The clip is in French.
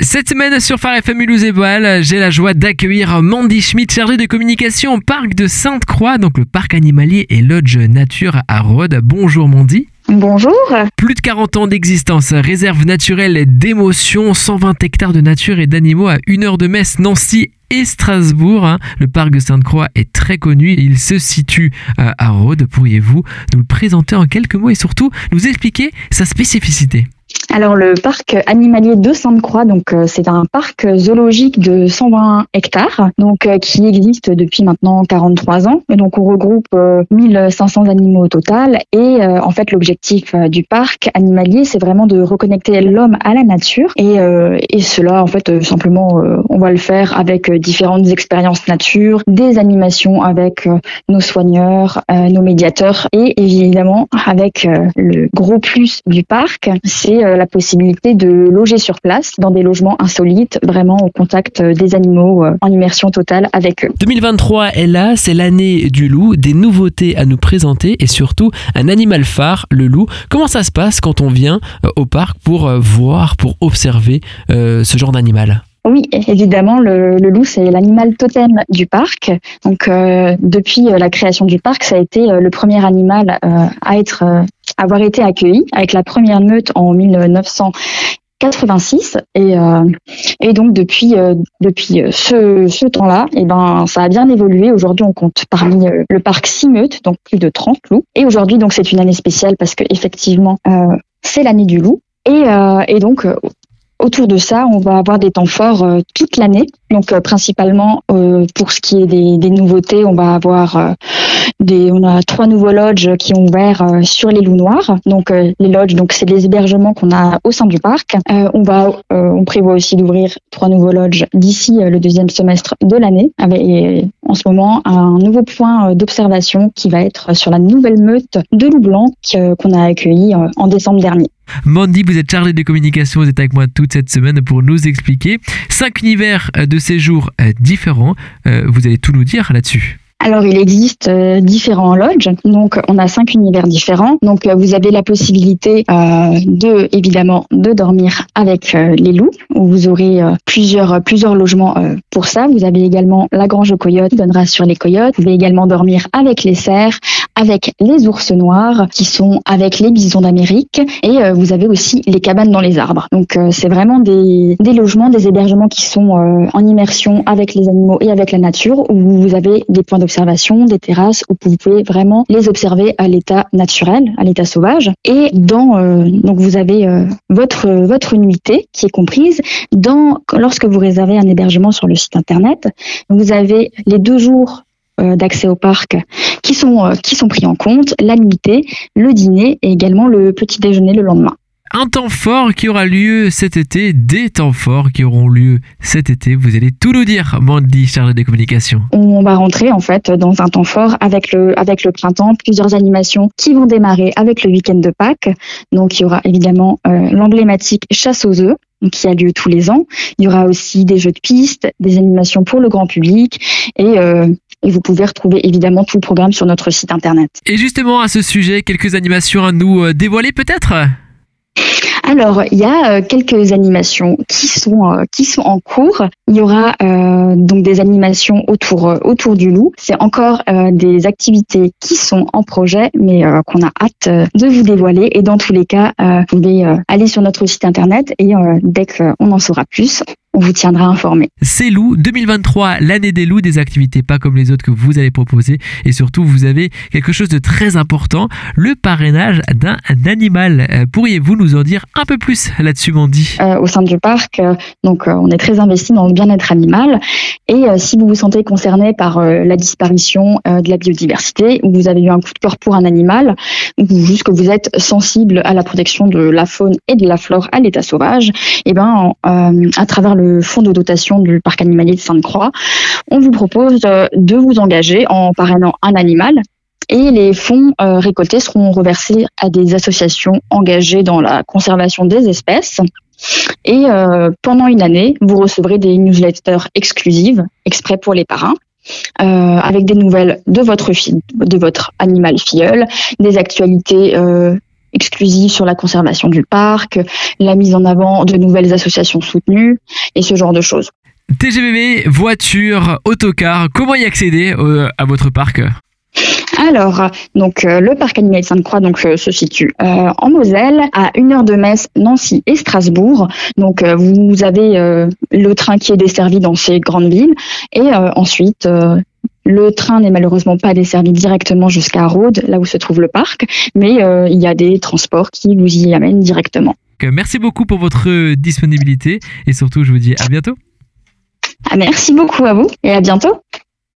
Cette semaine sur Phare FM Mulhouse et Boal, j'ai la joie d'accueillir Mandy Schmidt, chargée de communication au parc de Sainte-Croix, donc le parc animalier et lodge nature à Rhodes. Bonjour Mandy. Bonjour. Plus de 40 ans d'existence, réserve naturelle d'émotions, 120 hectares de nature et d'animaux à une heure de Metz, Nancy et Strasbourg. hein. Le parc de Sainte-Croix est très connu. Il se situe euh, à Rhodes. Pourriez-vous nous le présenter en quelques mots et surtout nous expliquer sa spécificité? Alors le parc animalier de Sainte-Croix, donc euh, c'est un parc zoologique de 120 hectares, donc euh, qui existe depuis maintenant 43 ans. Et donc on regroupe euh, 1500 animaux au total. Et euh, en fait l'objectif euh, du parc animalier, c'est vraiment de reconnecter l'homme à la nature. Et, euh, et cela en fait euh, simplement, euh, on va le faire avec euh, différentes expériences nature, des animations avec euh, nos soigneurs, euh, nos médiateurs et évidemment avec euh, le gros plus du parc, c'est euh, la possibilité de loger sur place dans des logements insolites, vraiment au contact euh, des animaux euh, en immersion totale avec eux. 2023 est là, c'est l'année du loup, des nouveautés à nous présenter et surtout un animal phare, le loup. Comment ça se passe quand on vient euh, au parc pour euh, voir, pour observer euh, ce genre d'animal? Oui, évidemment, le, le loup, c'est l'animal totem du parc. Donc, euh, depuis euh, la création du parc, ça a été euh, le premier animal euh, à être, euh, avoir été accueilli avec la première meute en 1986 et, euh, et donc depuis euh, depuis euh, ce, temps-là, et ben ça a bien évolué. Aujourd'hui, on compte parmi le parc six meutes, donc plus de 30 loups. Et aujourd'hui, donc c'est une année spéciale parce que effectivement, c'est l'année du loup. Et, donc Autour de ça, on va avoir des temps forts euh, toute l'année. Donc euh, principalement euh, pour ce qui est des, des nouveautés, on va avoir euh, des, on a trois nouveaux lodges qui ont ouvert euh, sur les loups noirs. Donc les lodges, donc c'est les hébergements qu'on a au sein du parc. On va, on prévoit aussi d'ouvrir trois nouveaux lodges d'ici le deuxième semestre de l'année. Avec en ce moment un nouveau point d'observation qui va être sur la nouvelle meute de loups blancs qu'on a accueilli en décembre dernier. Mandy, vous êtes chargée de communication, vous êtes avec moi toute cette semaine pour nous expliquer cinq univers euh, de séjour euh, différents. Euh, Vous allez tout nous dire là-dessus. Alors, il existe différents lodges. Donc, on a cinq univers différents. Donc, vous avez la possibilité de, évidemment, de dormir avec les loups, vous aurez plusieurs, plusieurs logements pour ça. Vous avez également la grange aux coyotes, qui donnera sur les coyotes. Vous pouvez également dormir avec les cerfs, avec les ours noirs, qui sont avec les bisons d'Amérique. Et euh, vous avez aussi les cabanes dans les arbres. Donc, euh, c'est vraiment des, des logements, des hébergements qui sont euh, en immersion avec les animaux et avec la nature, où vous avez des points d'observation, des terrasses, où vous pouvez vraiment les observer à l'état naturel, à l'état sauvage. Et dans, euh, donc vous avez euh, votre votre nuitée qui est comprise dans lorsque vous réservez un hébergement sur le site internet, vous avez les deux jours d'accès au parc qui sont euh, qui sont pris en compte, la nuitée, le dîner et également le petit déjeuner le lendemain. Un temps fort qui aura lieu cet été, des temps forts qui auront lieu cet été. Vous allez tout nous dire, Mandy, chargée des communications. On va rentrer en fait dans un temps fort avec le avec le printemps, plusieurs animations qui vont démarrer avec le week-end de Pâques. Donc il y aura évidemment euh, l'emblématique chasse aux œufs qui a lieu tous les ans. Il y aura aussi des jeux de piste, des animations pour le grand public et euh, et vous pouvez retrouver évidemment tout le programme sur notre site internet. Et justement, à ce sujet, quelques animations à nous euh, dévoiler peut-être? Alors, il y a euh, quelques animations qui sont euh, qui sont en cours. Il y aura euh, donc des animations autour autour du loup. C'est encore euh, des activités qui sont en projet, mais euh, qu'on a hâte de vous dévoiler. Et dans tous les cas, vous pouvez aller sur notre site internet et dès qu'on en saura plus, on vous tiendra informé. C'est loup 2023, l'année des loups, des activités pas comme les autres que vous allez proposer. Et surtout, vous avez quelque chose de très important, le parrainage d'un animal. Euh, Pourriez-vous nous en dire un peu plus là-dessus, Mandy? Euh, au sein du parc. Euh, donc, euh, on est très investi dans le bien-être animal. Et si vous vous sentez concerné par la disparition de la biodiversité, ou vous avez eu un coup de cœur pour un animal, ou juste que vous êtes sensible à la protection de la faune et de la flore à l'état sauvage, et ben, euh, à travers le fonds de dotation du parc animalier de Sainte-Croix, on vous propose euh, de vous engager en parrainant un animal et les fonds euh, récoltés seront reversés à des associations engagées dans la conservation des espèces. Et euh, pendant une année, vous recevrez des newsletters exclusives, exprès pour les parrains, avec des nouvelles de votre, de votre animal filleul, des actualités exclusives sur la conservation du parc, la mise en avant de nouvelles associations soutenues et ce genre de choses. TGVB, voiture, autocar, comment y accéder euh, à votre parc? Alors, donc euh, le parc animalier de Sainte-Croix donc euh, se situe en Moselle, à une heure de Metz, Nancy et Strasbourg. Donc vous avez le train qui est desservi dans ces grandes villes et ensuite le train n'est malheureusement pas desservi directement jusqu'à Rhodes, là où se trouve le parc, mais il y a des transports qui vous y amènent directement. Merci beaucoup pour votre disponibilité et surtout je vous dis à bientôt. Ah, merci beaucoup à vous et à bientôt.